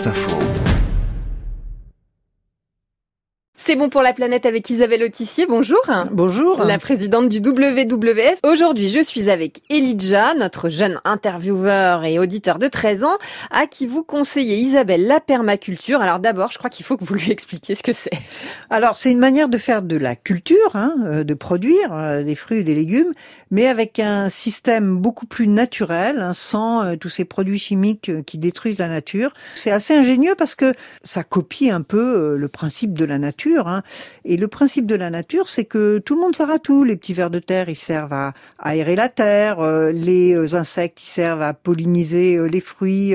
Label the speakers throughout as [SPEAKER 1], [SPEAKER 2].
[SPEAKER 1] Wasserfall.
[SPEAKER 2] C'est bon pour la planète avec Isabelle Autissier. Bonjour.
[SPEAKER 3] Bonjour.
[SPEAKER 2] La présidente du WWF. Aujourd'hui, je suis avec Elijah, notre jeune intervieweur et auditeur de 13 ans, à qui vous conseillez, Isabelle, la permaculture. Alors d'abord, je crois qu'il faut que vous lui expliquiez ce que c'est.
[SPEAKER 3] Alors, c'est une manière de faire de la culture, hein, euh, de produire euh, des fruits et des légumes, mais avec un système beaucoup plus naturel, hein, sans euh, tous ces produits chimiques qui détruisent la nature. C'est assez ingénieux parce que ça copie un peu le principe de la nature Hein. Et le principe de la nature, c'est que tout le monde sert à tout. Les petits vers de terre, ils servent à, aérer la terre. Euh, les euh, insectes, ils servent à polliniser euh, les fruits.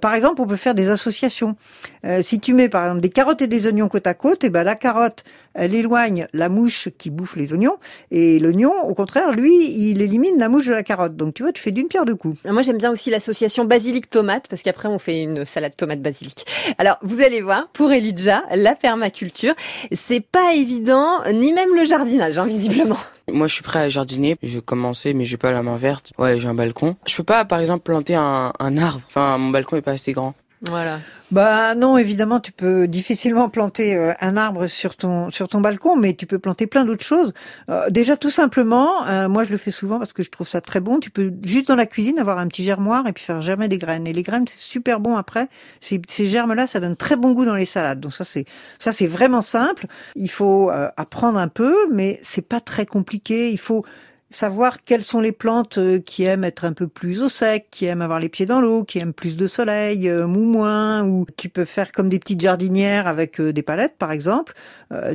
[SPEAKER 3] par exemple, on peut faire des associations. si tu mets par exemple des carottes et des oignons côte à côte, et eh ben la carotte, elle éloigne la mouche qui bouffe les oignons, et l'oignon, au contraire, lui, il élimine la mouche de la carotte. Donc tu vois, tu fais d'une pierre deux coups.
[SPEAKER 2] Moi, j'aime bien aussi l'association basilic-tomate, parce qu'après, on fait une salade tomate basilic. Alors, vous allez voir, pour Elijah, la permaculture, c'est pas évident, ni même le jardinage, hein, visiblement.
[SPEAKER 4] Moi, je suis prêt à jardiner. Je commencer, mais j'ai pas la main verte. Ouais, j'ai un balcon. Je peux pas, par exemple, planter un, un arbre. Enfin, mon balcon est pas assez grand.
[SPEAKER 2] Voilà.
[SPEAKER 3] Bah non, évidemment, tu peux difficilement planter euh, un arbre sur ton sur ton balcon, mais tu peux planter plein d'autres choses. Euh, déjà, tout simplement, euh, moi je le fais souvent parce que je trouve ça très bon. Tu peux juste dans la cuisine avoir un petit germoir et puis faire germer des graines. Et les graines, c'est super bon après. Ces, ces germes-là, ça donne très bon goût dans les salades. Donc ça, c'est ça, c'est vraiment simple. Il faut apprendre un peu, mais c'est pas très compliqué. Il faut savoir quelles sont les plantes euh, qui aiment être un peu plus au sec, qui aiment avoir les pieds dans l'eau, qui aiment plus de soleil, euh, moins, ou tu peux faire comme des petites jardinières avec euh, des palettes par exemple.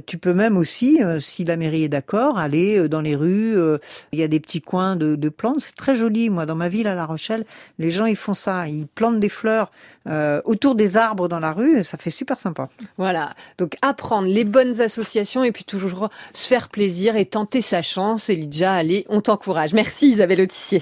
[SPEAKER 3] Tu peux même aussi, si la mairie est d'accord, aller dans les rues. Il y a des petits coins de, plantes, c'est très joli. Moi, dans ma ville à La Rochelle, les gens ils font ça, ils plantent des fleurs autour des arbres dans la rue, et ça fait super sympa.
[SPEAKER 2] Voilà, donc apprendre les bonnes associations et puis toujours se faire plaisir et tenter sa chance. Elijah, aller on t'encourage. Merci Isabelle Autissier.